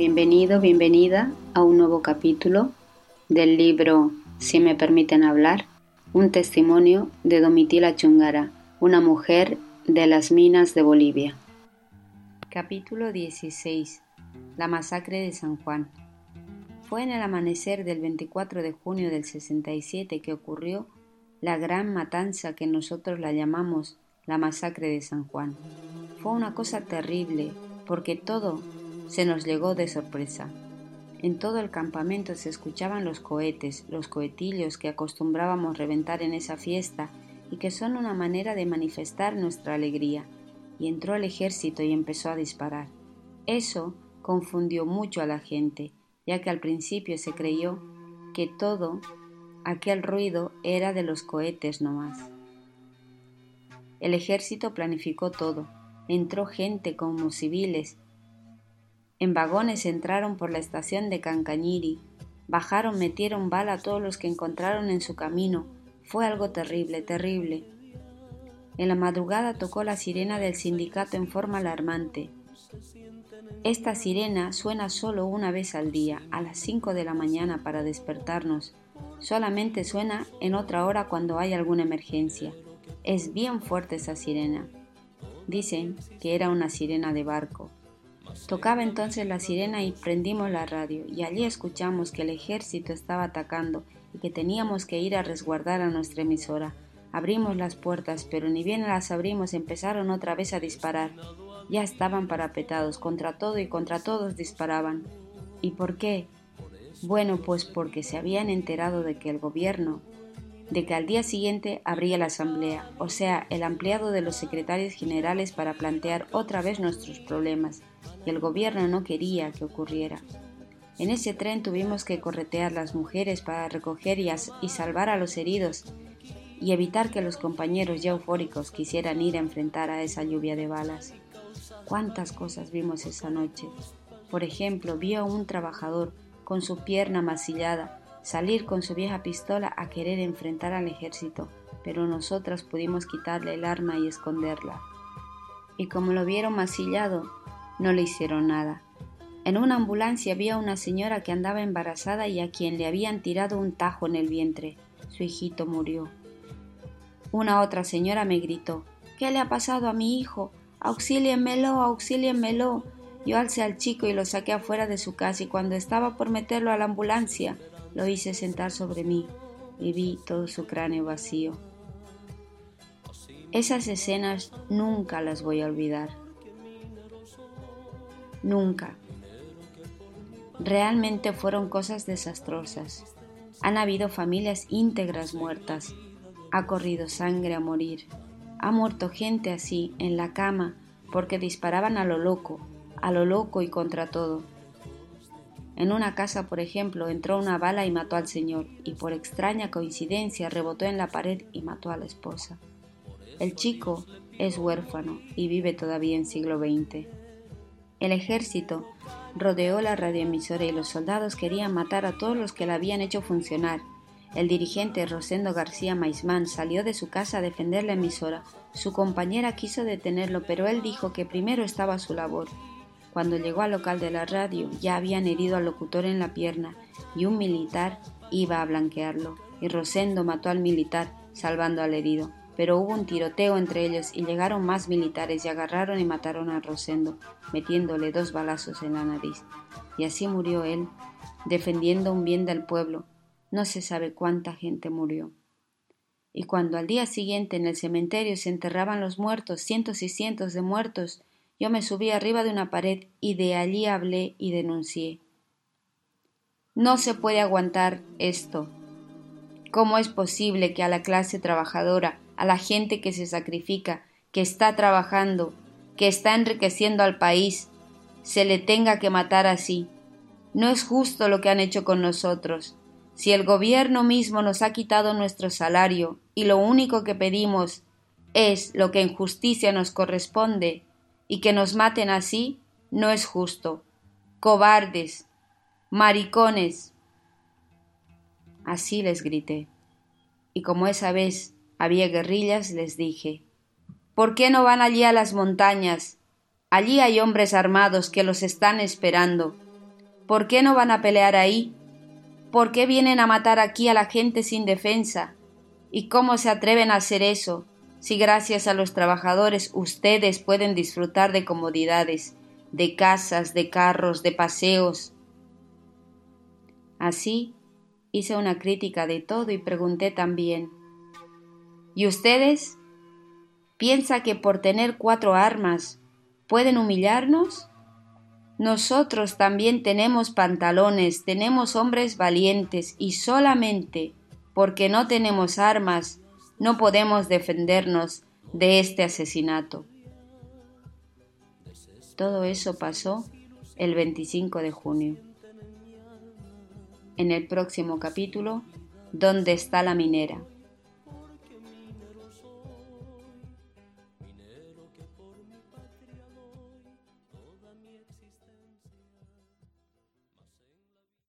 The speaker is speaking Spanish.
Bienvenido, bienvenida a un nuevo capítulo del libro Si me permiten hablar, un testimonio de Domitila Chungara, una mujer de las minas de Bolivia. Capítulo 16. La masacre de San Juan. Fue en el amanecer del 24 de junio del 67 que ocurrió la gran matanza que nosotros la llamamos la masacre de San Juan. Fue una cosa terrible porque todo se nos llegó de sorpresa. En todo el campamento se escuchaban los cohetes, los cohetillos que acostumbrábamos reventar en esa fiesta y que son una manera de manifestar nuestra alegría. Y entró el ejército y empezó a disparar. Eso confundió mucho a la gente, ya que al principio se creyó que todo aquel ruido era de los cohetes nomás. El ejército planificó todo. Entró gente como civiles en vagones entraron por la estación de Cancañiri, bajaron, metieron bala a todos los que encontraron en su camino. Fue algo terrible, terrible. En la madrugada tocó la sirena del sindicato en forma alarmante. Esta sirena suena solo una vez al día, a las 5 de la mañana para despertarnos. Solamente suena en otra hora cuando hay alguna emergencia. Es bien fuerte esa sirena. Dicen que era una sirena de barco. Tocaba entonces la sirena y prendimos la radio, y allí escuchamos que el ejército estaba atacando y que teníamos que ir a resguardar a nuestra emisora. Abrimos las puertas, pero ni bien las abrimos empezaron otra vez a disparar. Ya estaban parapetados, contra todo y contra todos disparaban. ¿Y por qué? Bueno, pues porque se habían enterado de que el gobierno, de que al día siguiente habría la asamblea, o sea, el ampliado de los secretarios generales para plantear otra vez nuestros problemas y el gobierno no quería que ocurriera. En ese tren tuvimos que corretear las mujeres para recoger y, y salvar a los heridos y evitar que los compañeros ya eufóricos quisieran ir a enfrentar a esa lluvia de balas. ¿Cuántas cosas vimos esa noche? Por ejemplo, vi a un trabajador con su pierna masillada salir con su vieja pistola a querer enfrentar al ejército, pero nosotras pudimos quitarle el arma y esconderla. Y como lo vieron masillado, no le hicieron nada. En una ambulancia había una señora que andaba embarazada y a quien le habían tirado un tajo en el vientre. Su hijito murió. Una otra señora me gritó ¿Qué le ha pasado a mi hijo? Auxílienmelo, auxílienmelo. Yo alcé al chico y lo saqué afuera de su casa y cuando estaba por meterlo a la ambulancia, lo hice sentar sobre mí y vi todo su cráneo vacío. Esas escenas nunca las voy a olvidar nunca. Realmente fueron cosas desastrosas. Han habido familias íntegras muertas. Ha corrido sangre a morir. Ha muerto gente así, en la cama, porque disparaban a lo loco, a lo loco y contra todo. En una casa, por ejemplo, entró una bala y mató al señor, y por extraña coincidencia rebotó en la pared y mató a la esposa. El chico es huérfano y vive todavía en siglo XX. El ejército rodeó la radioemisora y los soldados querían matar a todos los que la habían hecho funcionar. El dirigente Rosendo García Maismán salió de su casa a defender la emisora. Su compañera quiso detenerlo, pero él dijo que primero estaba su labor. Cuando llegó al local de la radio, ya habían herido al locutor en la pierna y un militar iba a blanquearlo, y Rosendo mató al militar, salvando al herido pero hubo un tiroteo entre ellos y llegaron más militares y agarraron y mataron a Rosendo, metiéndole dos balazos en la nariz. Y así murió él, defendiendo un bien del pueblo. No se sabe cuánta gente murió. Y cuando al día siguiente en el cementerio se enterraban los muertos, cientos y cientos de muertos, yo me subí arriba de una pared y de allí hablé y denuncié. No se puede aguantar esto. ¿Cómo es posible que a la clase trabajadora a la gente que se sacrifica, que está trabajando, que está enriqueciendo al país, se le tenga que matar así. No es justo lo que han hecho con nosotros. Si el gobierno mismo nos ha quitado nuestro salario y lo único que pedimos es lo que en justicia nos corresponde, y que nos maten así no es justo. Cobardes, maricones. Así les grité. Y como esa vez había guerrillas, les dije, ¿por qué no van allí a las montañas? Allí hay hombres armados que los están esperando. ¿Por qué no van a pelear ahí? ¿Por qué vienen a matar aquí a la gente sin defensa? ¿Y cómo se atreven a hacer eso? si gracias a los trabajadores ustedes pueden disfrutar de comodidades, de casas, de carros, de paseos. Así hice una crítica de todo y pregunté también, ¿y ustedes? ¿Piensa que por tener cuatro armas pueden humillarnos? Nosotros también tenemos pantalones, tenemos hombres valientes y solamente porque no tenemos armas no podemos defendernos de este asesinato. Todo eso pasó el 25 de junio. En el próximo capítulo, ¿Dónde está la minera?